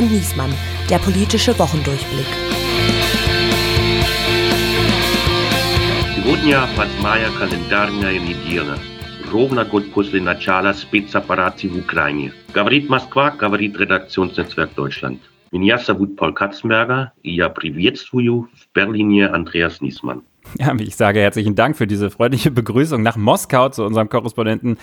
und Niesmann, der politische Wochendurchblick. Сегодня 8 календарная неделя. Ровно год после начала спецоперации в Украине. Говорит Москва, говорит редакtionsnetzwerk Deutschland. Меня зовут Paul Katzenberger, и я приветствую в Берлине Andreas Niesmann. Ja, ich sage herzlichen Dank für diese freundliche Begrüßung nach Moskau zu unserem Korrespondenten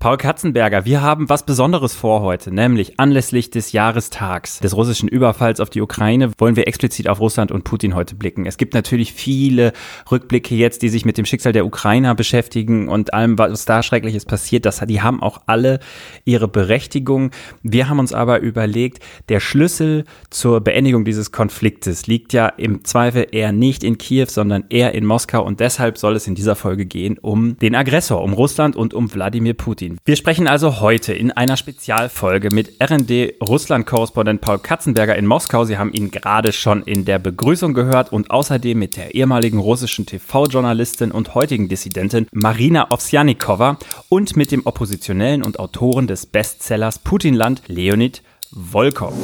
Paul Katzenberger. Wir haben was Besonderes vor heute, nämlich anlässlich des Jahrestags des russischen Überfalls auf die Ukraine wollen wir explizit auf Russland und Putin heute blicken. Es gibt natürlich viele Rückblicke jetzt, die sich mit dem Schicksal der Ukrainer beschäftigen und allem, was da Schreckliches passiert. Das, die haben auch alle ihre Berechtigung. Wir haben uns aber überlegt, der Schlüssel zur Beendigung dieses Konfliktes liegt ja im Zweifel eher nicht in Kiew, sondern eher in Moskau und deshalb soll es in dieser Folge gehen um den Aggressor, um Russland und um Wladimir Putin. Wir sprechen also heute in einer Spezialfolge mit RND Russland-Korrespondent Paul Katzenberger in Moskau. Sie haben ihn gerade schon in der Begrüßung gehört und außerdem mit der ehemaligen russischen TV-Journalistin und heutigen Dissidentin Marina Ovsjanikova und mit dem Oppositionellen und Autoren des Bestsellers Putinland Leonid Volkov.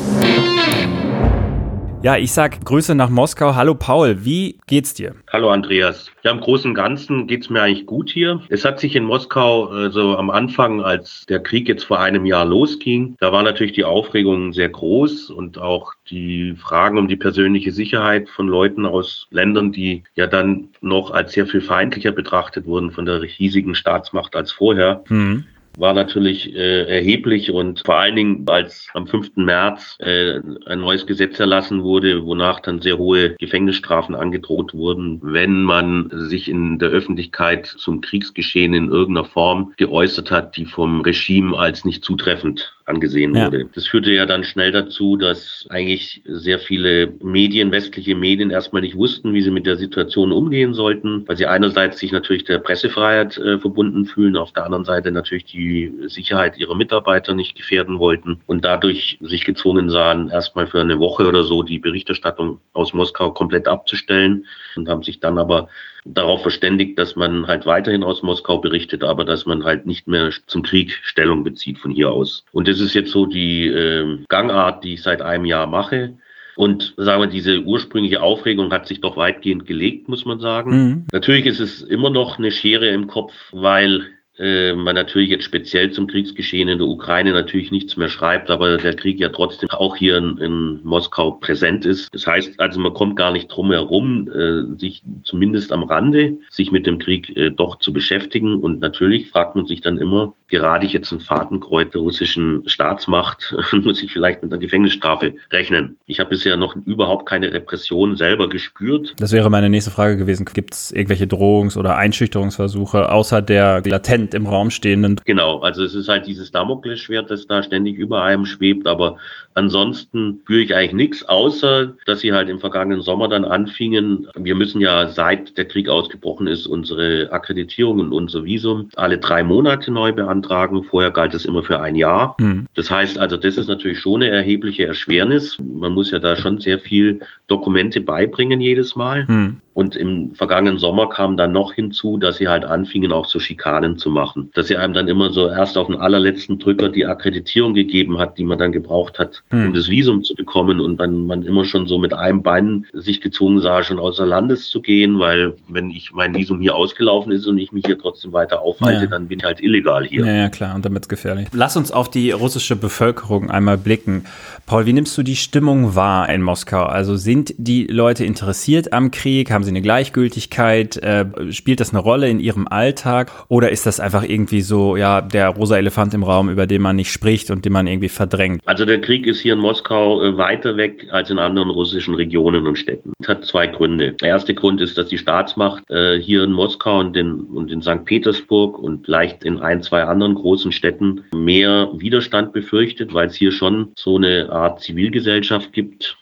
Ja, ich sag Grüße nach Moskau. Hallo Paul, wie geht's dir? Hallo Andreas. Ja, im Großen und Ganzen geht's mir eigentlich gut hier. Es hat sich in Moskau, also am Anfang, als der Krieg jetzt vor einem Jahr losging, da war natürlich die Aufregung sehr groß und auch die Fragen um die persönliche Sicherheit von Leuten aus Ländern, die ja dann noch als sehr viel feindlicher betrachtet wurden von der riesigen Staatsmacht als vorher. Mhm war natürlich äh, erheblich und vor allen Dingen, als am 5. März äh, ein neues Gesetz erlassen wurde, wonach dann sehr hohe Gefängnisstrafen angedroht wurden, wenn man sich in der Öffentlichkeit zum Kriegsgeschehen in irgendeiner Form geäußert hat, die vom Regime als nicht zutreffend angesehen ja. wurde. Das führte ja dann schnell dazu, dass eigentlich sehr viele Medien, westliche Medien erstmal nicht wussten, wie sie mit der Situation umgehen sollten, weil sie einerseits sich natürlich der Pressefreiheit äh, verbunden fühlen, auf der anderen Seite natürlich die Sicherheit ihrer Mitarbeiter nicht gefährden wollten und dadurch sich gezwungen sahen, erstmal für eine Woche oder so die Berichterstattung aus Moskau komplett abzustellen und haben sich dann aber darauf verständigt, dass man halt weiterhin aus Moskau berichtet, aber dass man halt nicht mehr zum Krieg Stellung bezieht von hier aus. Und das ist jetzt so die äh, Gangart, die ich seit einem Jahr mache. Und sagen wir, diese ursprüngliche Aufregung hat sich doch weitgehend gelegt, muss man sagen. Mhm. Natürlich ist es immer noch eine Schere im Kopf, weil äh, man natürlich jetzt speziell zum Kriegsgeschehen in der Ukraine natürlich nichts mehr schreibt, aber der Krieg ja trotzdem auch hier in, in Moskau präsent ist. Das heißt also, man kommt gar nicht drum herum, äh, sich zumindest am Rande sich mit dem Krieg äh, doch zu beschäftigen. Und natürlich fragt man sich dann immer, gerade ich jetzt ein Fadenkreuz der russischen Staatsmacht, muss ich vielleicht mit einer Gefängnisstrafe rechnen. Ich habe bisher noch überhaupt keine Repression selber gespürt. Das wäre meine nächste Frage gewesen. Gibt es irgendwelche Drohungs- oder Einschüchterungsversuche außer der latent im Raum stehenden. Genau, also es ist halt dieses Damoklesschwert, das da ständig über einem schwebt, aber ansonsten führe ich eigentlich nichts, außer dass sie halt im vergangenen Sommer dann anfingen. Wir müssen ja seit der Krieg ausgebrochen ist unsere Akkreditierung und unser Visum alle drei Monate neu beantragen. Vorher galt es immer für ein Jahr. Mhm. Das heißt also, das ist natürlich schon eine erhebliche Erschwernis. Man muss ja da schon sehr viel Dokumente beibringen jedes Mal. Mhm. Und im vergangenen Sommer kam dann noch hinzu, dass sie halt anfingen, auch so Schikanen zu machen. Dass sie einem dann immer so erst auf den allerletzten Drücker die Akkreditierung gegeben hat, die man dann gebraucht hat, hm. um das Visum zu bekommen. Und dann man immer schon so mit einem Bein sich gezwungen sah, schon außer Landes zu gehen, weil wenn ich mein Visum hier ausgelaufen ist und ich mich hier trotzdem weiter aufhalte, ja. dann bin ich halt illegal hier. Ja, ja, klar, und damit gefährlich. Lass uns auf die russische Bevölkerung einmal blicken. Paul, wie nimmst du die Stimmung wahr in Moskau? Also sind die Leute interessiert am Krieg? Haben sie eine Gleichgültigkeit? Äh, spielt das eine Rolle in ihrem Alltag? Oder ist das einfach irgendwie so, ja, der rosa Elefant im Raum, über den man nicht spricht und den man irgendwie verdrängt? Also der Krieg ist hier in Moskau äh, weiter weg als in anderen russischen Regionen und Städten. Das hat zwei Gründe. Der erste Grund ist, dass die Staatsmacht äh, hier in Moskau und in, und in St. Petersburg und vielleicht in ein, zwei anderen großen Städten mehr Widerstand befürchtet, weil es hier schon so eine Art Zivilgesellschaft gibt,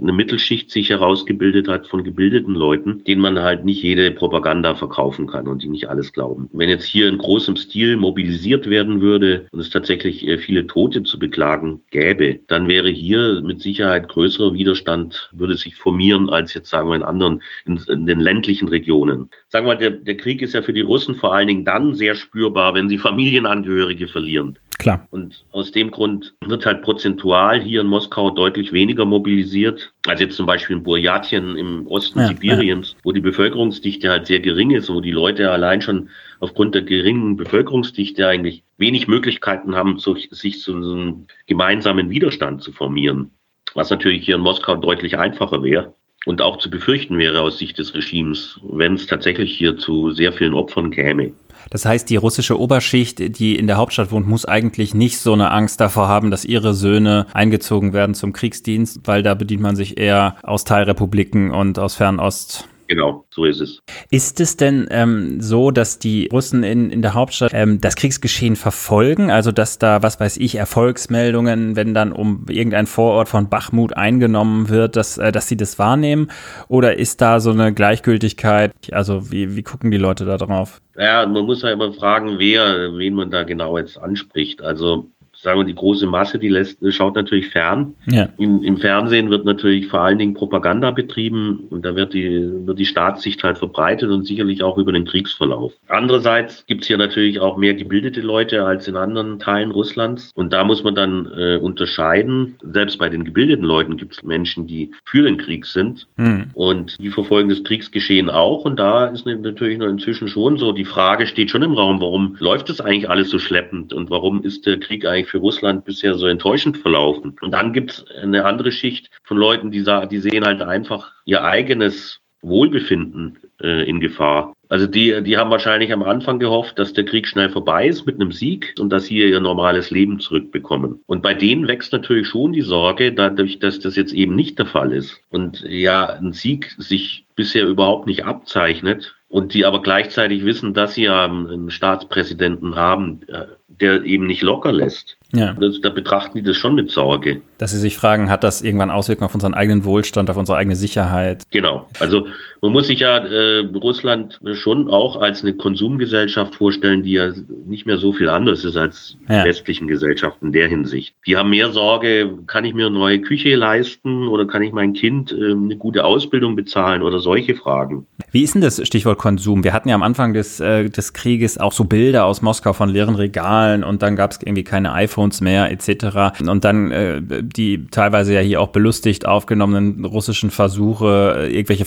eine Mittelschicht sich herausgebildet hat von gebildeten Leuten, denen man halt nicht jede Propaganda verkaufen kann und die nicht alles glauben. Wenn jetzt hier in großem Stil mobilisiert werden würde und es tatsächlich äh, viele Tote zu beklagen gäbe, dann wäre hier mit Sicherheit größerer Widerstand, würde sich formieren als jetzt sagen wir in anderen, in, in den ländlichen Regionen. Sagen wir der, der Krieg ist ja für die Russen vor allen Dingen dann sehr spürbar, wenn sie Familienangehörige verlieren. Klar. Und aus dem Grund wird halt prozentual hier in Moskau deutlich weniger mobilisiert, als jetzt zum Beispiel in Burjatien im Osten ja, Sibiriens, ja. wo die Bevölkerungsdichte halt sehr gering ist, wo die Leute allein schon aufgrund der geringen Bevölkerungsdichte eigentlich wenig Möglichkeiten haben, sich zu einem gemeinsamen Widerstand zu formieren. Was natürlich hier in Moskau deutlich einfacher wäre und auch zu befürchten wäre aus Sicht des Regimes, wenn es tatsächlich hier zu sehr vielen Opfern käme. Das heißt, die russische Oberschicht, die in der Hauptstadt wohnt, muss eigentlich nicht so eine Angst davor haben, dass ihre Söhne eingezogen werden zum Kriegsdienst, weil da bedient man sich eher aus Teilrepubliken und aus Fernost. Genau, so ist es. Ist es denn ähm, so, dass die Russen in, in der Hauptstadt ähm, das Kriegsgeschehen verfolgen? Also, dass da, was weiß ich, Erfolgsmeldungen, wenn dann um irgendein Vorort von Bachmut eingenommen wird, dass, äh, dass sie das wahrnehmen? Oder ist da so eine Gleichgültigkeit? Also, wie, wie gucken die Leute da drauf? Ja, man muss ja immer fragen, wer, wen man da genau jetzt anspricht. Also, sagen wir, die große Masse, die lässt, schaut natürlich fern. Ja. Im, Im, Fernsehen wird natürlich vor allen Dingen Propaganda betrieben und da wird die, wird die Staatssicht halt verbreitet und sicherlich auch über den Kriegsverlauf. Andererseits gibt es hier natürlich auch mehr gebildete Leute als in anderen Teilen Russlands und da muss man dann äh, unterscheiden. Selbst bei den gebildeten Leuten gibt es Menschen, die für den Krieg sind hm. und die verfolgen das Kriegsgeschehen auch und da ist natürlich noch inzwischen schon so, die Frage steht schon im Raum, warum läuft das eigentlich alles so schleppend und warum ist der Krieg eigentlich für Russland bisher so enttäuschend verlaufen. Und dann gibt es eine andere Schicht von Leuten, die die sehen halt einfach ihr eigenes Wohlbefinden äh, in Gefahr. Also die, die haben wahrscheinlich am Anfang gehofft, dass der Krieg schnell vorbei ist mit einem Sieg und dass sie ihr normales Leben zurückbekommen. Und bei denen wächst natürlich schon die Sorge, dadurch, dass das jetzt eben nicht der Fall ist und ja ein Sieg sich bisher überhaupt nicht abzeichnet und die aber gleichzeitig wissen, dass sie einen Staatspräsidenten haben, äh, der eben nicht locker lässt. Ja. Das, da betrachten die das schon mit Sorge. Dass sie sich fragen, hat das irgendwann Auswirkungen auf unseren eigenen Wohlstand, auf unsere eigene Sicherheit? Genau. Also man muss sich ja äh, Russland schon auch als eine Konsumgesellschaft vorstellen, die ja nicht mehr so viel anders ist als ja. westlichen Gesellschaften in der Hinsicht. Die haben mehr Sorge, kann ich mir eine neue Küche leisten oder kann ich mein Kind äh, eine gute Ausbildung bezahlen oder solche Fragen. Wie ist denn das Stichwort Konsum? Wir hatten ja am Anfang des, äh, des Krieges auch so Bilder aus Moskau von leeren Regalen und dann gab es irgendwie keine iPhones mehr etc. Und dann äh, die teilweise ja hier auch belustigt aufgenommenen russischen Versuche, irgendwelche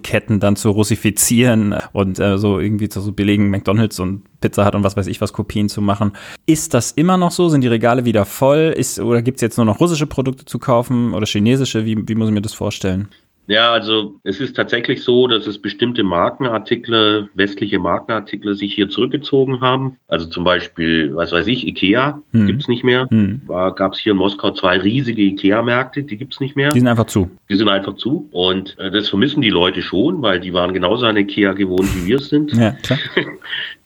Fastfood-Ketten dann zu russifizieren und äh, so irgendwie zu so billigen McDonalds und Pizza hat und was weiß ich was Kopien zu machen. Ist das immer noch so? Sind die Regale wieder voll? Ist, oder gibt es jetzt nur noch russische Produkte zu kaufen oder chinesische? Wie, wie muss ich mir das vorstellen? Ja, also es ist tatsächlich so, dass es bestimmte Markenartikel, westliche Markenartikel sich hier zurückgezogen haben. Also zum Beispiel, was weiß ich, Ikea hm. gibt's nicht mehr. Hm. Gab es hier in Moskau zwei riesige Ikea-Märkte, die gibt's nicht mehr. Die sind einfach zu. Die sind einfach zu. Und äh, das vermissen die Leute schon, weil die waren genauso an Ikea gewohnt, wie wir es sind. Ja, klar.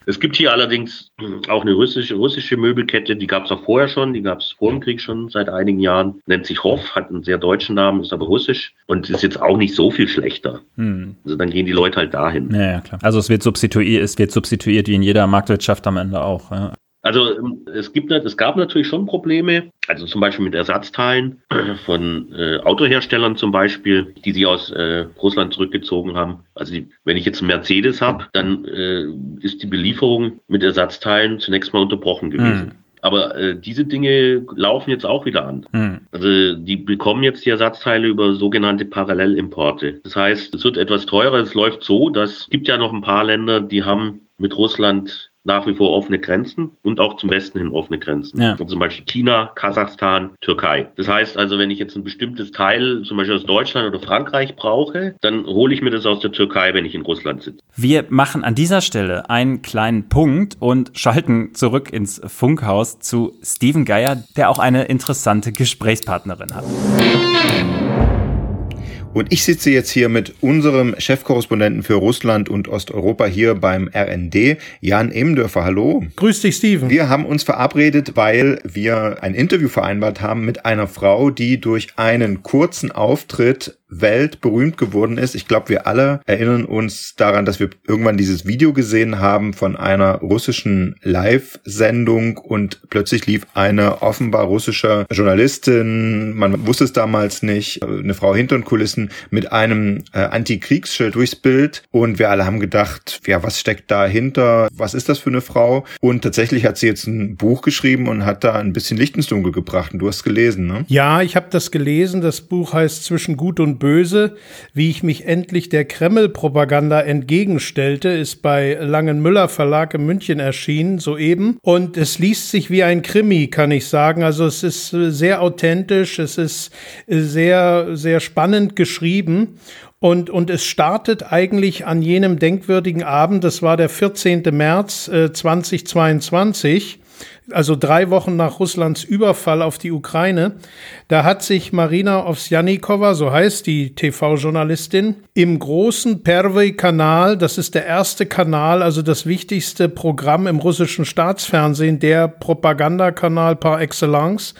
Es gibt hier allerdings auch eine russische, russische Möbelkette, die gab es auch vorher schon, die gab es vor dem Krieg schon seit einigen Jahren. Nennt sich Hoff, hat einen sehr deutschen Namen, ist aber russisch und ist jetzt auch nicht so viel schlechter. Hm. Also dann gehen die Leute halt dahin. Ja, ja, klar. Also es wird substituiert, es wird substituiert wie in jeder Marktwirtschaft am Ende auch. Ja. Also ähm, es gibt, es gab natürlich schon Probleme, also zum Beispiel mit Ersatzteilen von äh, Autoherstellern zum Beispiel, die sie aus äh, Russland zurückgezogen haben. Also die, wenn ich jetzt einen Mercedes habe, dann äh, ist die Belieferung mit Ersatzteilen zunächst mal unterbrochen gewesen. Mhm. Aber äh, diese Dinge laufen jetzt auch wieder an. Hm. Also die bekommen jetzt die Ersatzteile über sogenannte Parallelimporte. Das heißt, es wird etwas teurer. Es läuft so, dass es gibt ja noch ein paar Länder, die haben mit Russland nach wie vor offene Grenzen und auch zum Westen hin offene Grenzen. Ja. Zum Beispiel China, Kasachstan, Türkei. Das heißt also, wenn ich jetzt ein bestimmtes Teil, zum Beispiel aus Deutschland oder Frankreich brauche, dann hole ich mir das aus der Türkei, wenn ich in Russland sitze. Wir machen an dieser Stelle einen kleinen Punkt und schalten zurück ins Funkhaus zu Steven Geier, der auch eine interessante Gesprächspartnerin hat. Und ich sitze jetzt hier mit unserem Chefkorrespondenten für Russland und Osteuropa hier beim RND, Jan Emdörfer. Hallo. Grüß dich, Steven. Wir haben uns verabredet, weil wir ein Interview vereinbart haben mit einer Frau, die durch einen kurzen Auftritt weltberühmt geworden ist. Ich glaube, wir alle erinnern uns daran, dass wir irgendwann dieses Video gesehen haben von einer russischen Live-Sendung und plötzlich lief eine offenbar russische Journalistin, man wusste es damals nicht, eine Frau hinter den Kulissen mit einem äh, Antikriegsschild durchs Bild und wir alle haben gedacht, ja, was steckt dahinter? Was ist das für eine Frau? Und tatsächlich hat sie jetzt ein Buch geschrieben und hat da ein bisschen Licht ins Dunkel gebracht. Und du hast gelesen, ne? Ja, ich habe das gelesen. Das Buch heißt Zwischen Gut und Böse, wie ich mich endlich der Kreml-Propaganda entgegenstellte, ist bei Langenmüller Verlag in München erschienen, soeben. Und es liest sich wie ein Krimi, kann ich sagen. Also es ist sehr authentisch, es ist sehr, sehr spannend geschrieben. Und, und es startet eigentlich an jenem denkwürdigen Abend, das war der 14. März äh, 2022 also drei Wochen nach Russlands Überfall auf die Ukraine, da hat sich Marina Ovsjanikova, so heißt die TV-Journalistin, im großen Pervy-Kanal, das ist der erste Kanal, also das wichtigste Programm im russischen Staatsfernsehen, der Propagandakanal par excellence,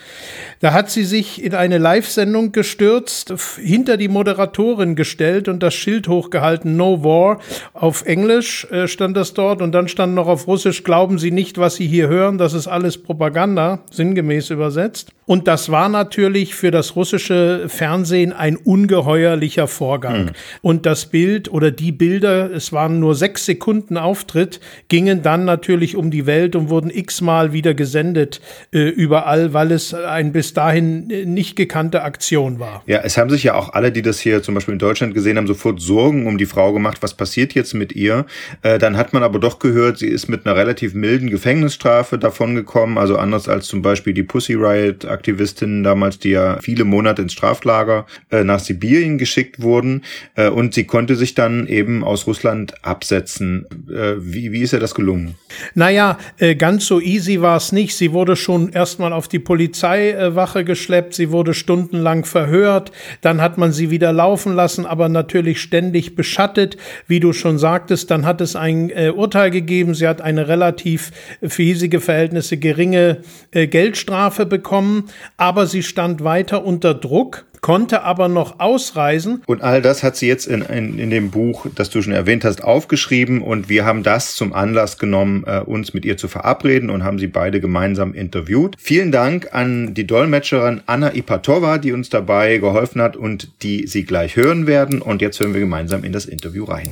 da hat sie sich in eine Live-Sendung gestürzt, hinter die Moderatorin gestellt und das Schild hochgehalten, No War. Auf Englisch äh, stand das dort und dann stand noch auf Russisch, glauben Sie nicht, was Sie hier hören, das ist alles Propaganda, sinngemäß übersetzt. Und das war natürlich für das russische Fernsehen ein ungeheuerlicher Vorgang. Mhm. Und das Bild oder die Bilder, es waren nur sechs Sekunden Auftritt, gingen dann natürlich um die Welt und wurden x-mal wieder gesendet äh, überall, weil es ein bis dahin äh, nicht gekannte Aktion war. Ja, es haben sich ja auch alle, die das hier zum Beispiel in Deutschland gesehen haben, sofort Sorgen um die Frau gemacht, was passiert jetzt mit ihr. Äh, dann hat man aber doch gehört, sie ist mit einer relativ milden Gefängnisstrafe davongekommen, also anders als zum Beispiel die Pussy Riot Aktivistinnen damals, die ja viele Monate ins Straflager äh, nach Sibirien geschickt wurden. Äh, und sie konnte sich dann eben aus Russland absetzen. Äh, wie, wie ist ihr das gelungen? Naja, äh, ganz so easy war es nicht. Sie wurde schon erstmal auf die Polizeiwache geschleppt, sie wurde stundenlang verhört, dann hat man sie wieder laufen lassen, aber natürlich ständig beschattet. Wie du schon sagtest, dann hat es ein äh, Urteil gegeben. Sie hat eine relativ für hiesige Verhältnisse geringe äh, Geldstrafe bekommen, aber sie stand weiter unter Druck konnte aber noch ausreisen. Und all das hat sie jetzt in, in, in dem Buch, das du schon erwähnt hast, aufgeschrieben und wir haben das zum Anlass genommen, äh, uns mit ihr zu verabreden und haben sie beide gemeinsam interviewt. Vielen Dank an die Dolmetscherin Anna Ipatova, die uns dabei geholfen hat und die Sie gleich hören werden. Und jetzt hören wir gemeinsam in das Interview rein.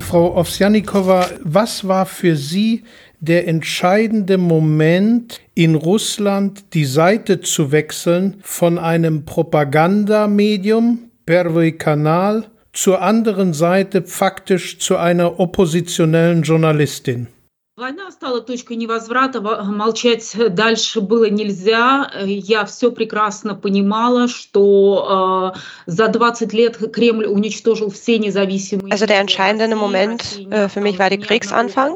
Frau Ovsjanikova, was war für Sie der entscheidende Moment in Russland, die Seite zu wechseln von einem Propagandamedium, Pervoy Kanal, zur anderen Seite faktisch zu einer oppositionellen Journalistin. Война стала точкой невозврата, молчать дальше было нельзя. Я все прекрасно понимала, что äh, за 20 лет Кремль уничтожил все независимые... Also der entscheidende Moment äh, für mich war der Kriegsanfang.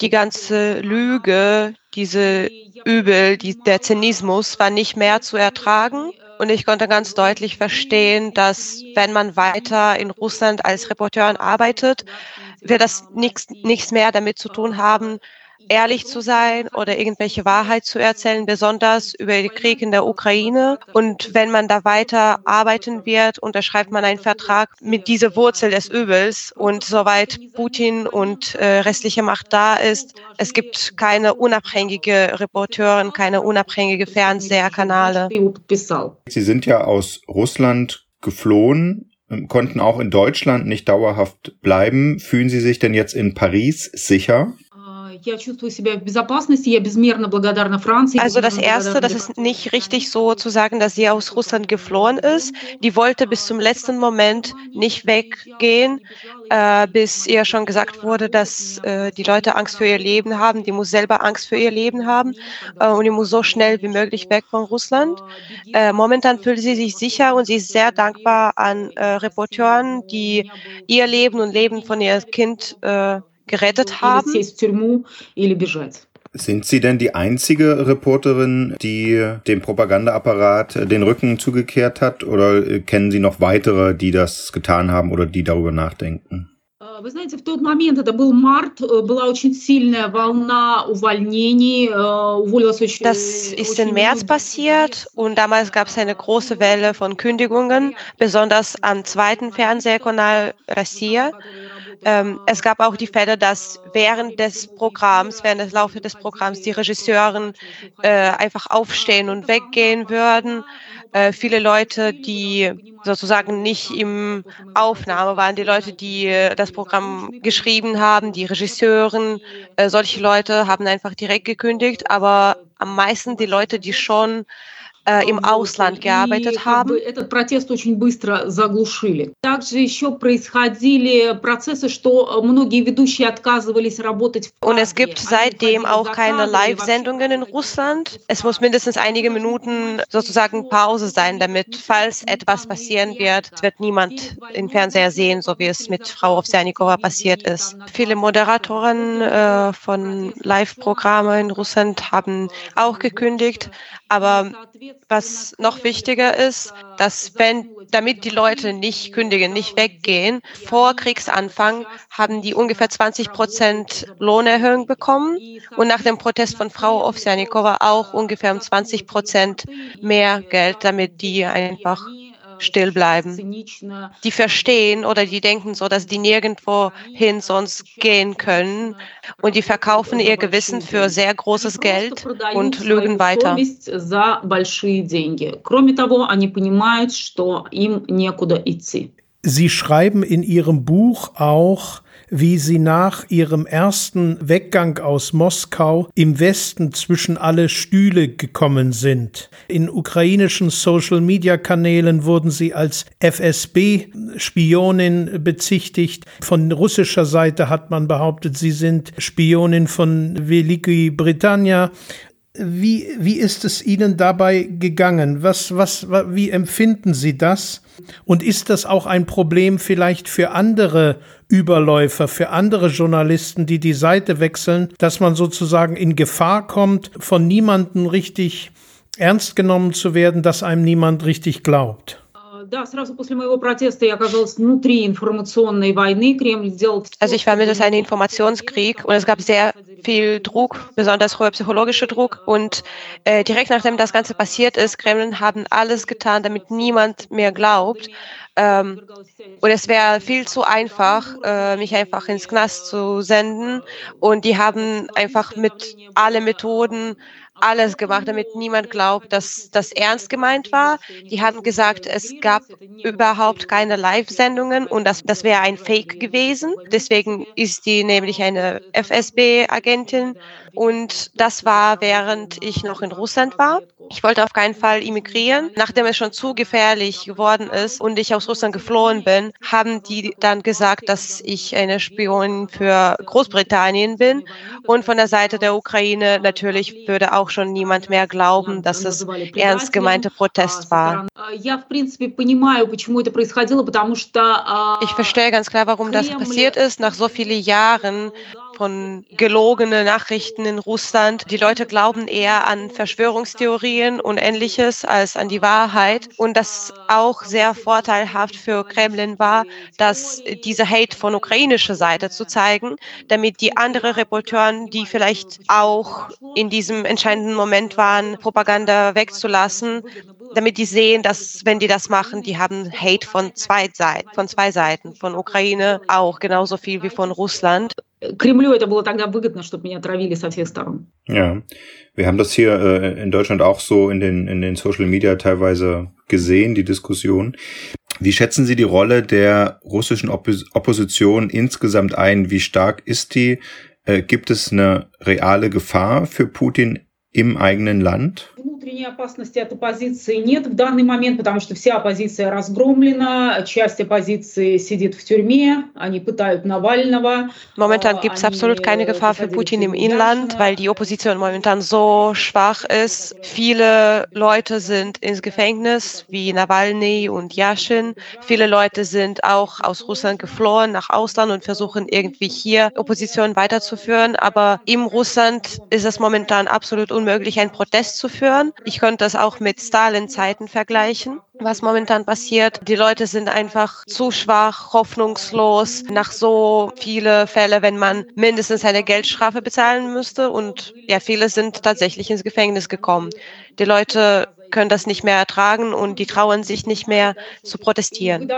Die ganze Lüge, diese Übel, die, der Zynismus war nicht mehr zu ertragen. Und ich konnte ganz deutlich verstehen, dass wenn man weiter in Russland als Reporteur arbeitet, wird das nichts, nichts mehr damit zu tun haben, ehrlich zu sein oder irgendwelche Wahrheit zu erzählen, besonders über den Krieg in der Ukraine. Und wenn man da weiter arbeiten wird, unterschreibt man einen Vertrag mit dieser Wurzel des Übels. Und soweit Putin und äh, restliche Macht da ist, es gibt keine unabhängige Reporteurin, keine unabhängige Fernsehkanale. Sie sind ja aus Russland geflohen konnten auch in Deutschland nicht dauerhaft bleiben. Fühlen Sie sich denn jetzt in Paris sicher? Also das Erste, das ist nicht richtig so zu sagen, dass sie aus Russland geflohen ist. Die wollte bis zum letzten Moment nicht weggehen, äh, bis ihr schon gesagt wurde, dass äh, die Leute Angst für ihr Leben haben. Die muss selber Angst für ihr Leben haben äh, und die muss so schnell wie möglich weg von Russland. Äh, momentan fühlt sie sich sicher und sie ist sehr dankbar an äh, Reporteuren, die ihr Leben und Leben von ihr Kind äh, gerettet haben. Sind Sie denn die einzige Reporterin, die dem Propagandaapparat den Rücken zugekehrt hat? Oder kennen Sie noch weitere, die das getan haben oder die darüber nachdenken? Вы знаете, в тот момент, это был март, была очень сильная волна увольнений, уволилось очень... Das ist im März passiert und damals gab es eine große Welle von Kündigungen, besonders am zweiten Fernsehkanal Russia. Ähm, es gab auch die Fälle, dass während des Programms, während des Laufes des Programms die Regisseuren äh, einfach aufstehen und weggehen würden. Äh, viele Leute, die sozusagen nicht im Aufnahme waren, die Leute, die äh, das Programm geschrieben haben, die Regisseuren, äh, solche Leute haben einfach direkt gekündigt, aber am meisten die Leute, die schon Э, äh, im Ausland gearbeitet haben. Und es gibt seitdem auch keine Live-Sendungen in Russland. Es muss mindestens einige Minuten sozusagen Pause sein, damit, falls etwas passieren wird, wird niemand im Fernseher sehen, so wie es mit Frau Ovsjanikova passiert ist. Viele Moderatoren äh, von Live-Programmen in Russland haben auch gekündigt, aber was noch wichtiger ist, dass wenn, damit die Leute nicht kündigen, nicht weggehen, vor Kriegsanfang haben die ungefähr 20 Prozent Lohnerhöhung bekommen und nach dem Protest von Frau Ovsjanikova auch ungefähr um 20 Prozent mehr Geld, damit die einfach still bleiben. Die verstehen oder die denken so, dass die nirgendwo hin sonst gehen können. Und die verkaufen ihr Gewissen für sehr großes Geld und lügen weiter. Sie schreiben in Ihrem Buch auch, wie sie nach ihrem ersten Weggang aus Moskau im Westen zwischen alle Stühle gekommen sind. In ukrainischen Social-Media-Kanälen wurden sie als FSB-Spionin bezichtigt. Von russischer Seite hat man behauptet, sie sind Spionin von Veliki Britannia. Wie, wie ist es Ihnen dabei gegangen? Was, was, wie empfinden Sie das? Und ist das auch ein Problem vielleicht für andere Überläufer, für andere Journalisten, die die Seite wechseln, dass man sozusagen in Gefahr kommt, von niemandem richtig ernst genommen zu werden, dass einem niemand richtig glaubt? Also ich war mit das ein Informationskrieg und es gab sehr viel Druck, besonders hoher psychologischer Druck. Und äh, direkt nachdem das Ganze passiert ist, Kremlin haben alles getan, damit niemand mehr glaubt. Ähm, und es wäre viel zu einfach, äh, mich einfach ins Knast zu senden. Und die haben einfach mit alle Methoden alles gemacht, damit niemand glaubt, dass das ernst gemeint war. Die haben gesagt, es gab überhaupt keine Live-Sendungen und das, das wäre ein Fake gewesen. Deswegen ist die nämlich eine FSB-Agentin und das war, während ich noch in Russland war. Ich wollte auf keinen Fall immigrieren. Nachdem es schon zu gefährlich geworden ist und ich aus Russland geflohen bin, haben die dann gesagt, dass ich eine Spionin für Großbritannien bin. Und von der Seite der Ukraine natürlich würde auch schon niemand mehr glauben, dass es ernst gemeinte Protest war. Ich verstehe ganz klar, warum das passiert ist. Nach so vielen Jahren von gelogenen Nachrichten in Russland. Die Leute glauben eher an Verschwörungstheorien und ähnliches als an die Wahrheit. Und das auch sehr vorteilhaft für Kremlin war, dass diese Hate von ukrainischer Seite zu zeigen, damit die anderen Reporteuren, die vielleicht auch in diesem entscheidenden Moment waren, Propaganda wegzulassen, damit die sehen, dass wenn die das machen, die haben Hate von zwei Seiten, von zwei Seiten, von Ukraine auch genauso viel wie von Russland. Кремлю это было тогда выгодно, чтобы меня травили со всех сторон. Ja, wir haben das hier äh, in Deutschland auch so in den, in den Social Media teilweise gesehen, die Diskussion. Wie schätzen Sie die Rolle der russischen Oppos Opposition insgesamt ein? Wie stark ist die? Äh, gibt es eine reale Gefahr für Putin im eigenen Land? внутренней опасности от оппозиции нет в данный момент, потому что вся оппозиция разгромлена, часть оппозиции сидит в тюрьме, они пытают Навального. Momentan gibt es absolut keine Gefahr für Putin im Inland, weil die Opposition momentan so schwach ist. Viele Leute sind ins Gefängnis, wie Nawalny und Yashin. Viele Leute sind auch aus Russland geflohen nach Ausland und versuchen irgendwie hier Opposition weiterzuführen. Aber im Russland ist es momentan absolut unmöglich, einen Protest zu führen. Ich konnte das auch mit Stalin-Zeiten vergleichen, was momentan passiert. Die Leute sind einfach zu schwach, hoffnungslos nach so viele Fälle, wenn man mindestens eine Geldstrafe bezahlen müsste. Und ja, viele sind tatsächlich ins Gefängnis gekommen. Die Leute können das nicht mehr ertragen und die trauen sich nicht mehr zu protestieren.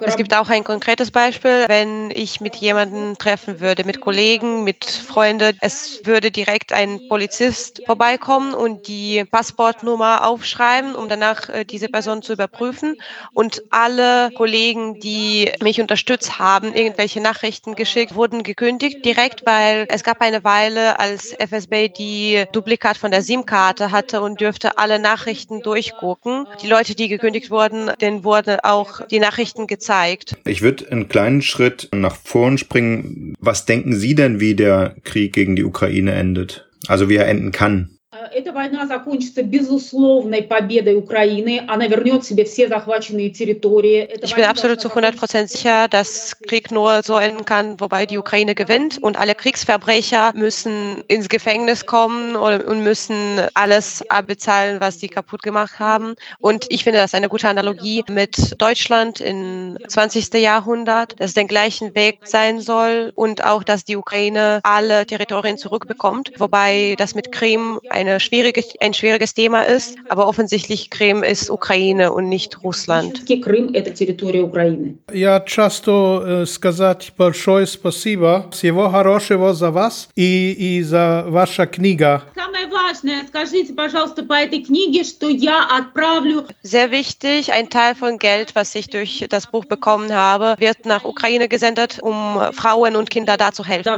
Es gibt auch ein konkretes Beispiel, wenn ich mit jemandem treffen würde, mit Kollegen, mit Freunden, es würde direkt ein Polizist vorbeikommen und die Passportnummer aufschreiben, um danach äh, diese Person zu überprüfen. Und alle Kollegen, die mich unterstützt haben, irgendwelche Nachrichten geschickt, wurden gekündigt direkt, weil es gab eine Weile, als FSB die Duplikat von der SIM-Karte hatte und dürfte alle Nachrichten Nachrichten durchgucken. Die Leute, die gekündigt wurden, denen wurden auch die Nachrichten gezeigt. Ich würde einen kleinen Schritt nach vorn springen. Was denken Sie denn, wie der Krieg gegen die Ukraine endet? Also wie er enden kann? Эта война закончится безусловной победой Украины. Она вернет себе все захваченные территории. Ich bin absolut zu 100 sicher, dass Krieg nur so enden kann, wobei die Ukraine gewinnt und alle Kriegsverbrecher müssen ins Gefängnis kommen und müssen alles abbezahlen, was die kaputt gemacht haben. Und ich finde das eine gute Analogie mit Deutschland im 20. Jahrhundert, dass es den gleichen Weg sein soll und auch, dass die Ukraine alle Territorien zurückbekommt, wobei das mit Krim eine schwierige, ein schwieriges Thema ist, aber offensichtlich Krim ist Ukraine und nicht Russland. Я часто сказать большое спасибо. Всего хорошего за вас и, и за ваша книга. Самое важное, скажите, пожалуйста, по этой книге, что я отправлю. Sehr wichtig, ein Teil von Geld, was ich durch das Buch bekommen habe, wird nach Ukraine gesendet, um Frauen und Kinder da zu helfen.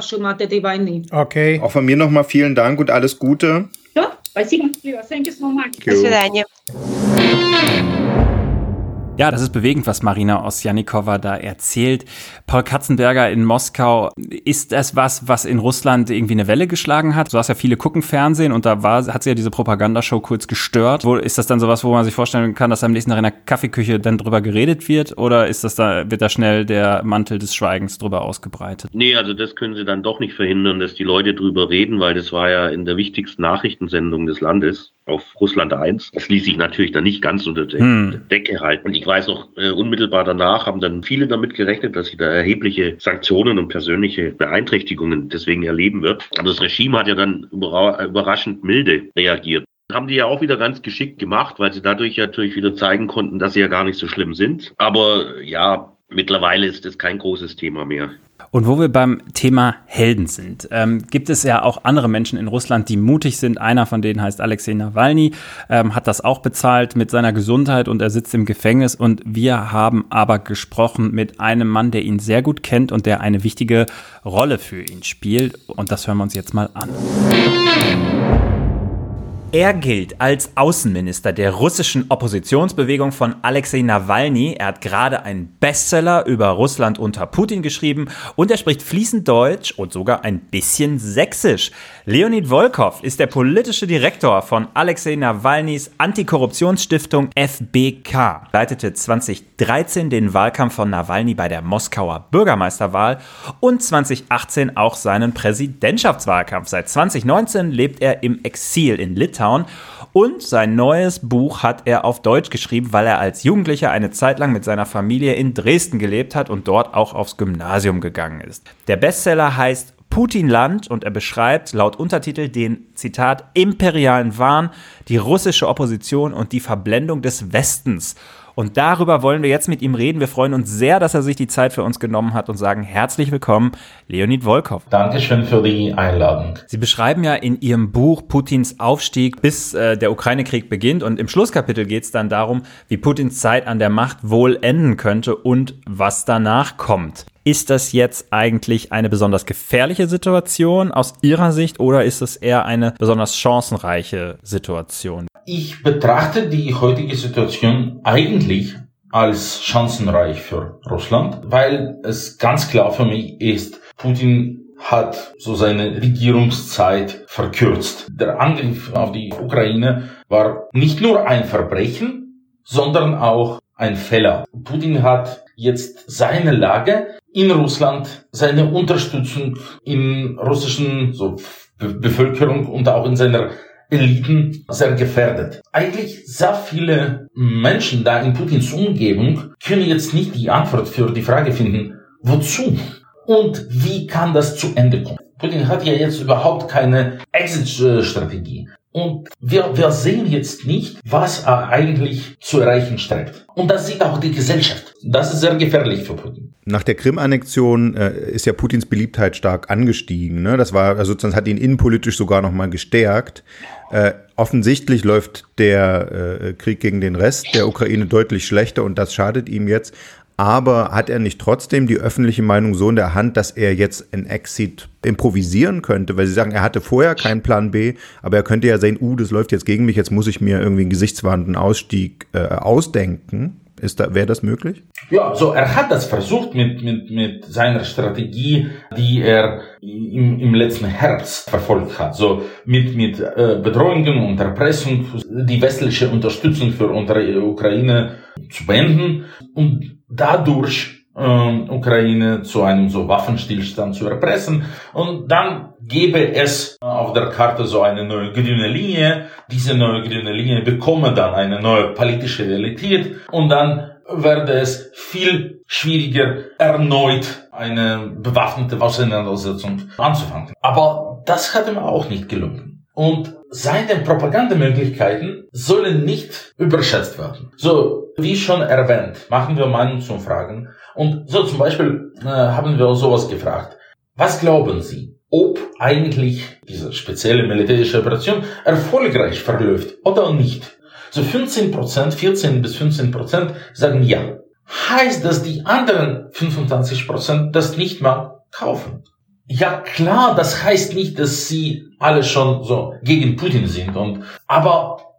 Okay. Auch von mir nochmal vielen Dank und alles Gute. Спасибо. Thank you so much. До свидания. Ja, das ist bewegend, was Marina Osjanikova da erzählt. Paul Katzenberger in Moskau, ist das was, was in Russland irgendwie eine Welle geschlagen hat? Du hast ja viele gucken Fernsehen und da war, hat sie ja diese Propagandashow kurz gestört. Wo, ist das dann sowas, wo man sich vorstellen kann, dass am nächsten Tag in der Kaffeeküche dann drüber geredet wird? Oder ist das da, wird da schnell der Mantel des Schweigens drüber ausgebreitet? Nee, also das können sie dann doch nicht verhindern, dass die Leute drüber reden, weil das war ja in der wichtigsten Nachrichtensendung des Landes auf Russland 1. Das ließ sich natürlich dann nicht ganz unter der hm. Decke halten. Und ich weiß noch, äh, unmittelbar danach haben dann viele damit gerechnet, dass sie da erhebliche Sanktionen und persönliche Beeinträchtigungen deswegen erleben wird. Aber das Regime hat ja dann überraschend milde reagiert. Haben die ja auch wieder ganz geschickt gemacht, weil sie dadurch natürlich wieder zeigen konnten, dass sie ja gar nicht so schlimm sind. Aber ja, mittlerweile ist das kein großes Thema mehr. Und wo wir beim Thema Helden sind, ähm, gibt es ja auch andere Menschen in Russland, die mutig sind. Einer von denen heißt Alexei Nawalny, ähm, hat das auch bezahlt mit seiner Gesundheit und er sitzt im Gefängnis. Und wir haben aber gesprochen mit einem Mann, der ihn sehr gut kennt und der eine wichtige Rolle für ihn spielt. Und das hören wir uns jetzt mal an. Er gilt als Außenminister der russischen Oppositionsbewegung von Alexei Nawalny. Er hat gerade einen Bestseller über Russland unter Putin geschrieben und er spricht fließend Deutsch und sogar ein bisschen Sächsisch. Leonid Volkov ist der politische Direktor von Alexei Nawalnys Antikorruptionsstiftung FBK. Leitete 2013 den Wahlkampf von Nawalny bei der Moskauer Bürgermeisterwahl und 2018 auch seinen Präsidentschaftswahlkampf. Seit 2019 lebt er im Exil in Litauen Litauen. Und sein neues Buch hat er auf Deutsch geschrieben, weil er als Jugendlicher eine Zeit lang mit seiner Familie in Dresden gelebt hat und dort auch aufs Gymnasium gegangen ist. Der Bestseller heißt Putinland und er beschreibt laut Untertitel den Zitat imperialen Wahn, die russische Opposition und die Verblendung des Westens. Und darüber wollen wir jetzt mit ihm reden. Wir freuen uns sehr, dass er sich die Zeit für uns genommen hat und sagen herzlich willkommen, Leonid Volkov. Dankeschön für die Einladung. Sie beschreiben ja in Ihrem Buch Putins Aufstieg, bis äh, der Ukraine-Krieg beginnt. Und im Schlusskapitel geht es dann darum, wie Putins Zeit an der Macht wohl enden könnte und was danach kommt. Ist das jetzt eigentlich eine besonders gefährliche Situation aus Ihrer Sicht oder ist es eher eine besonders chancenreiche Situation? Ich betrachte die heutige Situation eigentlich als chancenreich für Russland, weil es ganz klar für mich ist, Putin hat so seine Regierungszeit verkürzt. Der Angriff auf die Ukraine war nicht nur ein Verbrechen, sondern auch ein Fehler. Putin hat jetzt seine Lage in Russland, seine Unterstützung in russischen so, Be Bevölkerung und auch in seiner Eliten sehr gefährdet. Eigentlich sehr viele Menschen da in Putins Umgebung können jetzt nicht die Antwort für die Frage finden, wozu und wie kann das zu Ende kommen. Putin hat ja jetzt überhaupt keine Exit-Strategie. Und wir, wir sehen jetzt nicht, was er eigentlich zu erreichen strebt. Und das sieht auch die Gesellschaft. Das ist sehr gefährlich für Putin. Nach der Krim-Annexion äh, ist ja Putins Beliebtheit stark angestiegen. Ne? Das war also sozusagen hat ihn innenpolitisch sogar noch mal gestärkt. Äh, offensichtlich läuft der äh, Krieg gegen den Rest der Ukraine deutlich schlechter und das schadet ihm jetzt. Aber hat er nicht trotzdem die öffentliche Meinung so in der Hand, dass er jetzt ein Exit improvisieren könnte? Weil sie sagen, er hatte vorher keinen Plan B, aber er könnte ja sehen, uh, das läuft jetzt gegen mich, jetzt muss ich mir irgendwie einen gesichtswahrenden Ausstieg äh, ausdenken. Ist da, wäre das möglich? Ja, so er hat das versucht mit, mit, mit seiner Strategie, die er im, im letzten Herbst verfolgt hat. So mit, mit äh, Bedrohungen und Erpressung, die westliche Unterstützung für unsere Ukraine zu beenden und dadurch äh, Ukraine zu einem so Waffenstillstand zu erpressen. Und dann gäbe es auf der Karte so eine neue grüne Linie. Diese neue grüne Linie bekomme dann eine neue politische Realität und dann werde es viel schwieriger, erneut eine bewaffnete Auseinandersetzung anzufangen. Aber das hat ihm auch nicht gelungen. Und seine Propagandamöglichkeiten sollen nicht überschätzt werden. So, wie schon erwähnt, machen wir Meinungsumfragen. Und so zum Beispiel äh, haben wir sowas gefragt. Was glauben Sie, ob eigentlich diese spezielle militärische Operation erfolgreich verläuft oder nicht? So 15 Prozent, 14 bis 15 Prozent sagen ja. Heißt das, die anderen 25 Prozent das nicht mal kaufen? Ja klar, das heißt nicht, dass sie alle schon so gegen Putin sind und, aber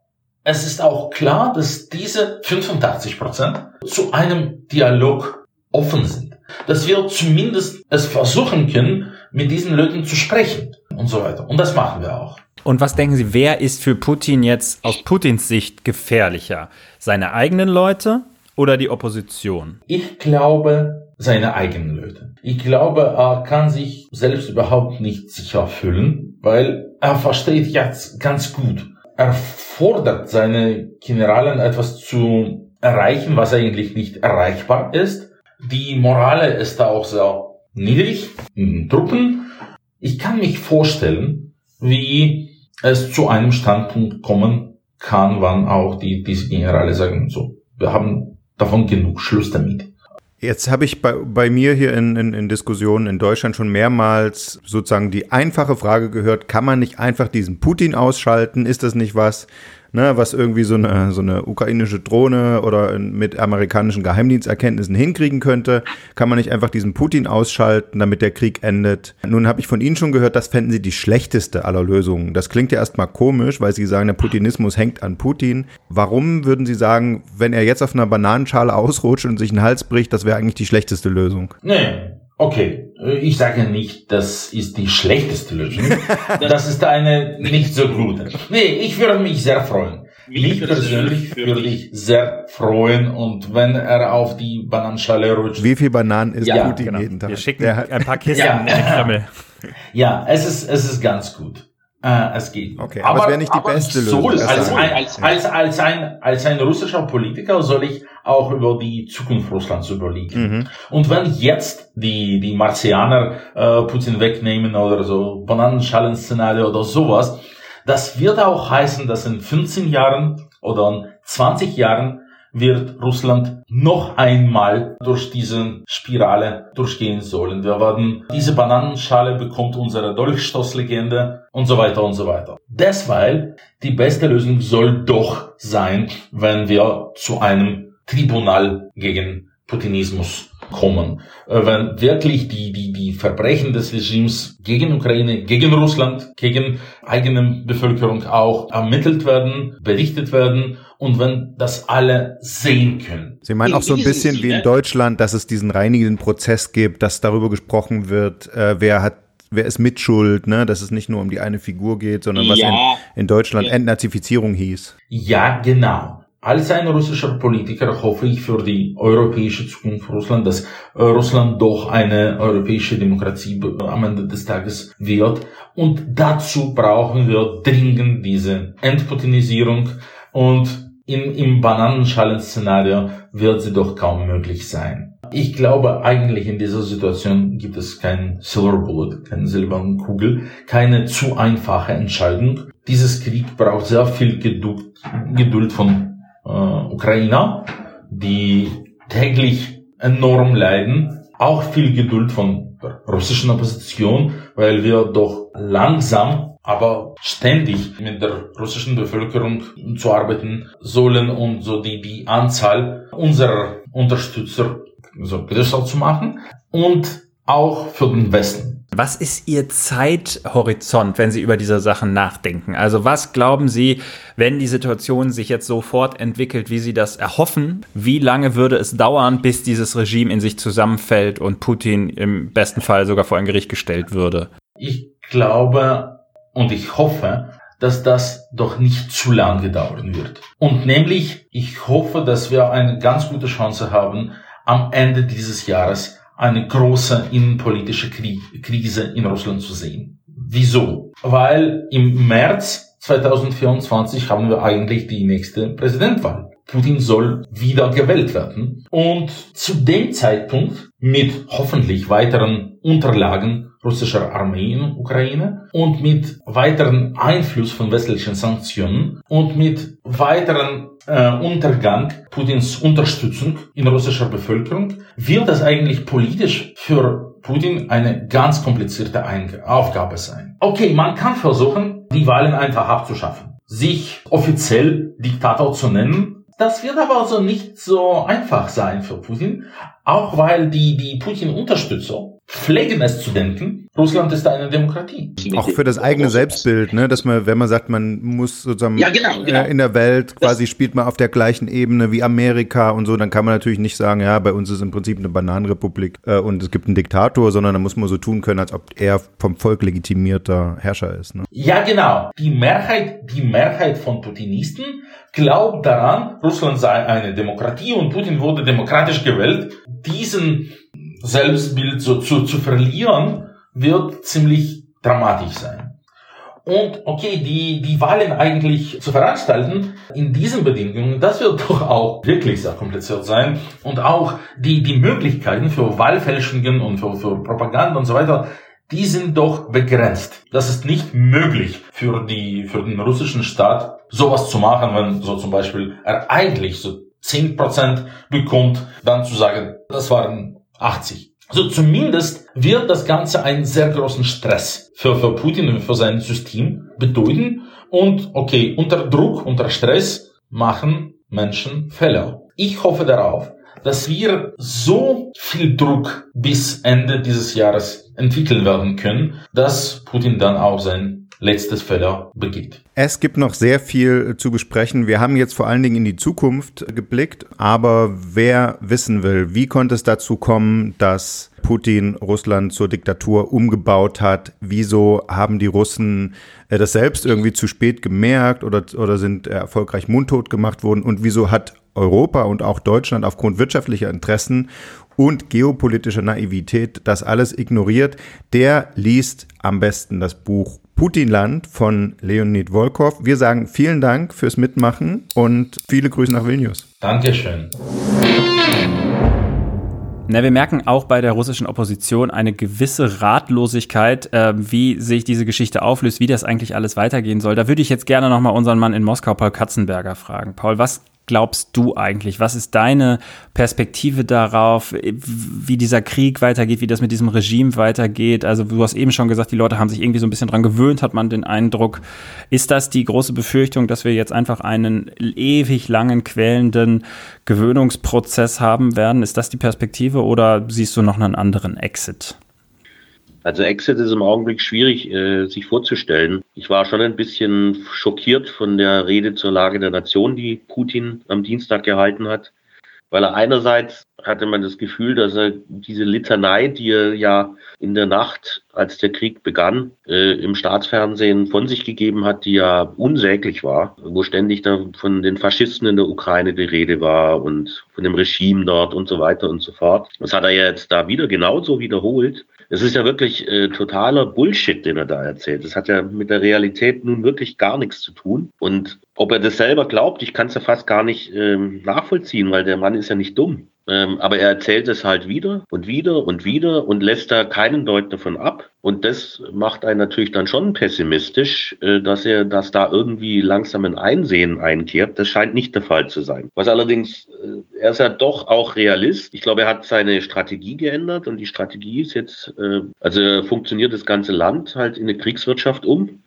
es ist auch klar, dass diese 85 Prozent zu einem Dialog offen sind. Dass wir zumindest es versuchen können, mit diesen Leuten zu sprechen und so weiter. Und das machen wir auch. Und was denken Sie, wer ist für Putin jetzt aus Putins Sicht gefährlicher? Seine eigenen Leute oder die Opposition? Ich glaube, seine eigenen Leute. Ich glaube, er kann sich selbst überhaupt nicht sicher fühlen, weil er versteht jetzt ganz gut. Er fordert seine Generalen etwas zu erreichen, was eigentlich nicht erreichbar ist. Die Morale ist da auch sehr niedrig in den Truppen. Ich kann mich vorstellen, wie es zu einem Standpunkt kommen kann, wann auch die, diese Generale sagen, so, wir haben davon genug, Schluss damit. Jetzt habe ich bei, bei mir hier in, in, in Diskussionen in Deutschland schon mehrmals sozusagen die einfache Frage gehört, kann man nicht einfach diesen Putin ausschalten? Ist das nicht was, ne, was irgendwie so eine, so eine ukrainische Drohne oder mit amerikanischen Geheimdiensterkenntnissen hinkriegen könnte, kann man nicht einfach diesen Putin ausschalten, damit der Krieg endet. Nun habe ich von Ihnen schon gehört, das fänden Sie die schlechteste aller Lösungen. Das klingt ja erstmal komisch, weil Sie sagen, der Putinismus hängt an Putin. Warum würden Sie sagen, wenn er jetzt auf einer Bananenschale ausrutscht und sich einen Hals bricht, das wäre eigentlich die schlechteste Lösung? Nee, Okay, ich sage nicht, das ist die schlechteste Lösung. Das ist eine nicht so gute. Nee, ich würde mich sehr freuen. Mich persönlich würde ich sehr freuen und wenn er auf die Bananenschale rutscht. Wie viel Bananen ist ja, Putin genau. jeden Tag? Wir schicken ein paar Kisten ja. in den Kreml. Ja, es ist, es ist ganz gut. Äh, es geht. Okay, aber, aber es wäre nicht die beste Lösung. Soll, als, ein, als, als, als, ein, als ein russischer Politiker soll ich auch über die Zukunft Russlands überlegen. Mhm. Und wenn jetzt die, die Martianer äh, Putin wegnehmen oder so Bananenschalen-Szenario oder sowas, das wird auch heißen, dass in 15 Jahren oder in 20 Jahren wird Russland noch einmal durch diese Spirale durchgehen sollen. Wir werden, diese Bananenschale bekommt unsere Dolchstoßlegende und so weiter und so weiter. Deshalb, die beste Lösung soll doch sein, wenn wir zu einem Tribunal gegen Putinismus kommen. Äh, wenn wirklich die, die, die Verbrechen des Regimes gegen Ukraine, gegen Russland, gegen eigene Bevölkerung auch ermittelt werden, berichtet werden und wenn das alle sehen können. Sie meinen auch so ein bisschen wie in Deutschland, dass es diesen reinigenden Prozess gibt, dass darüber gesprochen wird, äh, wer hat wer ist mitschuld, ne? dass es nicht nur um die eine Figur geht, sondern was ja. in, in Deutschland Entnazifizierung hieß. Ja, genau. Als ein russischer Politiker hoffe ich für die europäische Zukunft Russland, dass äh, Russland doch eine europäische Demokratie am Ende des Tages wird. Und dazu brauchen wir dringend diese Entputinisierung und im, im Bananenschalen-Szenario wird sie doch kaum möglich sein. Ich glaube, eigentlich in dieser Situation gibt es kein Silver Bullet, keine silberne Kugel, keine zu einfache Entscheidung. Dieses Krieg braucht sehr viel Geduld, Geduld von äh, Ukrainer, die täglich enorm leiden, auch viel Geduld von der russischen Opposition, weil wir doch langsam, aber ständig mit der russischen Bevölkerung zu arbeiten sollen und so die, die Anzahl unserer Unterstützer so größer zu machen und auch für den Westen. Was ist Ihr Zeithorizont, wenn Sie über diese Sachen nachdenken? Also was glauben Sie, wenn die Situation sich jetzt so fortentwickelt, wie Sie das erhoffen? Wie lange würde es dauern, bis dieses Regime in sich zusammenfällt und Putin im besten Fall sogar vor ein Gericht gestellt würde? Ich glaube und ich hoffe, dass das doch nicht zu lange dauern wird. Und nämlich, ich hoffe, dass wir eine ganz gute Chance haben, am Ende dieses Jahres eine große innenpolitische Krise in Russland zu sehen. Wieso? Weil im März 2024 haben wir eigentlich die nächste Präsidentwahl. Putin soll wieder gewählt werden. Und zu dem Zeitpunkt mit hoffentlich weiteren Unterlagen russischer Armee in Ukraine und mit weiteren Einfluss von westlichen Sanktionen und mit weiteren äh, Untergang Putins Unterstützung in russischer Bevölkerung wird das eigentlich politisch für Putin eine ganz komplizierte Aufgabe sein. Okay, man kann versuchen, die Wahlen einfach abzuschaffen, sich offiziell Diktator zu nennen das wird aber also nicht so einfach sein für Putin, auch weil die, die Putin-Unterstützer pflegen es zu denken, Russland ist eine Demokratie. Auch für das eigene Selbstbild, ne? dass man, wenn man sagt, man muss sozusagen ja, genau, genau. in der Welt quasi das spielt man auf der gleichen Ebene wie Amerika und so, dann kann man natürlich nicht sagen, ja, bei uns ist im Prinzip eine Bananenrepublik äh, und es gibt einen Diktator, sondern da muss man so tun können, als ob er vom Volk legitimierter Herrscher ist. Ne? Ja, genau. Die Mehrheit, die Mehrheit von Putinisten glaubt daran, Russland sei eine Demokratie und Putin wurde demokratisch gewählt. Diesen Selbstbild so zu, zu verlieren, wird ziemlich dramatisch sein. Und okay, die, die Wahlen eigentlich zu veranstalten in diesen Bedingungen, das wird doch auch wirklich sehr kompliziert sein. Und auch die, die Möglichkeiten für Wahlfälschungen und für, für Propaganda und so weiter, die sind doch begrenzt. Das ist nicht möglich für die, für den russischen Staat, sowas zu machen, wenn so zum Beispiel er eigentlich so 10% bekommt, dann zu sagen, das waren 80. Also zumindest wird das Ganze einen sehr großen Stress für, für Putin und für sein System bedeuten. Und okay, unter Druck, unter Stress machen Menschen Fehler. Ich hoffe darauf, dass wir so viel Druck bis Ende dieses Jahres entwickeln werden können, dass Putin dann auch sein letztes Fehler begeht. Es gibt noch sehr viel zu besprechen. Wir haben jetzt vor allen Dingen in die Zukunft geblickt, aber wer wissen will, wie konnte es dazu kommen, dass Putin Russland zur Diktatur umgebaut hat? Wieso haben die Russen äh, das selbst irgendwie zu spät gemerkt oder, oder sind erfolgreich mundtot gemacht worden? Und wieso hat Europa und auch Deutschland aufgrund wirtschaftlicher Interessen und geopolitischer Naivität das alles ignoriert, der liest am besten das Buch Putinland von Leonid Volkov. Wir sagen vielen Dank fürs Mitmachen und viele Grüße nach Vilnius. Dankeschön. Na, wir merken auch bei der russischen Opposition eine gewisse Ratlosigkeit, äh, wie sich diese Geschichte auflöst, wie das eigentlich alles weitergehen soll. Da würde ich jetzt gerne nochmal unseren Mann in Moskau, Paul Katzenberger, fragen. Paul, was glaubst du eigentlich? Was ist deine Perspektive darauf, wie dieser Krieg weitergeht, wie das mit diesem Regime weitergeht? Also du hast eben schon gesagt, die Leute haben sich irgendwie so ein bisschen dran gewöhnt, hat man den Eindruck. Ist das die große Befürchtung, dass wir jetzt einfach einen ewig langen, quälenden Gewöhnungsprozess haben werden? Ist das die Perspektive oder siehst du noch einen anderen Exit? Also Exit ist im Augenblick schwierig äh, sich vorzustellen. Ich war schon ein bisschen schockiert von der Rede zur Lage der Nation, die Putin am Dienstag gehalten hat, weil er einerseits hatte man das Gefühl, dass er diese Litanei, die er ja in der Nacht, als der Krieg begann, äh, im Staatsfernsehen von sich gegeben hat, die ja unsäglich war, wo ständig da von den Faschisten in der Ukraine die Rede war und von dem Regime dort und so weiter und so fort. Das hat er jetzt da wieder genauso wiederholt. Es ist ja wirklich äh, totaler Bullshit, den er da erzählt. Das hat ja mit der Realität nun wirklich gar nichts zu tun. Und ob er das selber glaubt, ich kann es ja fast gar nicht ähm, nachvollziehen, weil der Mann ist ja nicht dumm. Ähm, aber er erzählt es halt wieder und wieder und wieder und lässt da keinen Deut davon ab. Und das macht einen natürlich dann schon pessimistisch, äh, dass er, dass da irgendwie langsam ein Einsehen einkehrt. Das scheint nicht der Fall zu sein. Was allerdings, äh, er ist ja doch auch Realist. Ich glaube, er hat seine Strategie geändert und die Strategie ist jetzt, äh, also funktioniert das ganze Land halt in eine Kriegswirtschaft um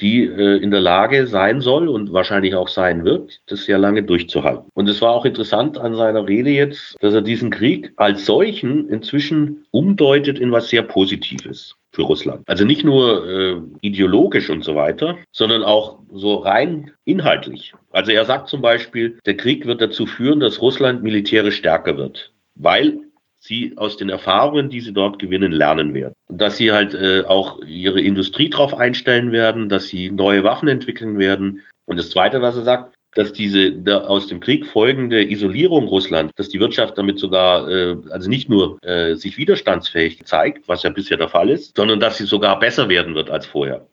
die äh, in der Lage sein soll und wahrscheinlich auch sein wird, das sehr lange durchzuhalten. Und es war auch interessant an seiner Rede jetzt, dass er diesen Krieg als solchen inzwischen umdeutet in was sehr Positives für Russland. Also nicht nur äh, ideologisch und so weiter, sondern auch so rein inhaltlich. Also er sagt zum Beispiel, der Krieg wird dazu führen, dass Russland militärisch stärker wird, weil sie aus den Erfahrungen, die sie dort gewinnen, lernen werden. Dass sie halt äh, auch ihre Industrie darauf einstellen werden, dass sie neue Waffen entwickeln werden. Und das Zweite, was er sagt, dass diese aus dem Krieg folgende Isolierung Russland, dass die Wirtschaft damit sogar äh, also nicht nur äh, sich widerstandsfähig zeigt, was ja bisher der Fall ist, sondern dass sie sogar besser werden wird als vorher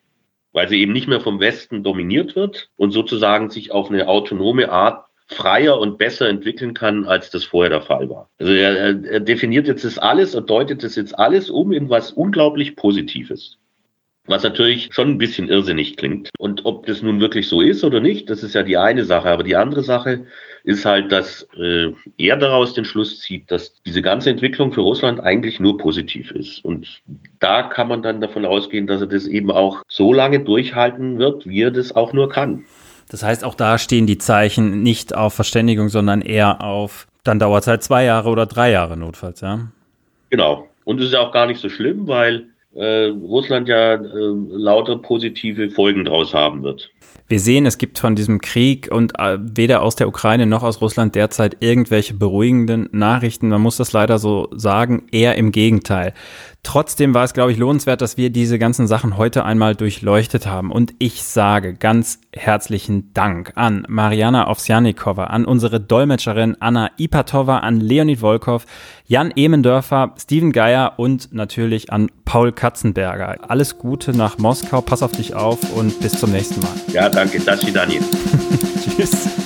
weil sie eben nicht mehr vom Westen dominiert wird und sozusagen sich auf eine autonome Art freier und besser entwickeln kann, als das vorher der Fall war. Also er, er definiert jetzt das alles und deutet das jetzt alles um in was unglaublich Positives. Was natürlich schon ein bisschen irrsinnig klingt. Und ob das nun wirklich so ist oder nicht, das ist ja die eine Sache. Aber die andere Sache ist halt, dass äh, er daraus den Schluss zieht, dass diese ganze Entwicklung für Russland eigentlich nur positiv ist. Und da kann man dann davon ausgehen, dass er das eben auch so lange durchhalten wird, wie er das auch nur kann. Das heißt, auch da stehen die Zeichen nicht auf Verständigung, sondern eher auf, dann dauert es halt zwei Jahre oder drei Jahre notfalls, ja? Genau. Und es ist auch gar nicht so schlimm, weil äh, Russland ja äh, lauter positive Folgen draus haben wird. Wir sehen, es gibt von diesem Krieg und äh, weder aus der Ukraine noch aus Russland derzeit irgendwelche beruhigenden Nachrichten. Man muss das leider so sagen, eher im Gegenteil. Trotzdem war es, glaube ich, lohnenswert, dass wir diese ganzen Sachen heute einmal durchleuchtet haben. Und ich sage ganz herzlichen Dank an Mariana Ovsjanikova, an unsere Dolmetscherin Anna Ipatova, an Leonid Volkov, Jan Emendörfer, Steven Geier und natürlich an Paul Katzenberger. Alles Gute nach Moskau, pass auf dich auf und bis zum nächsten Mal. Ja, danke. Das Daniel. Tschüss.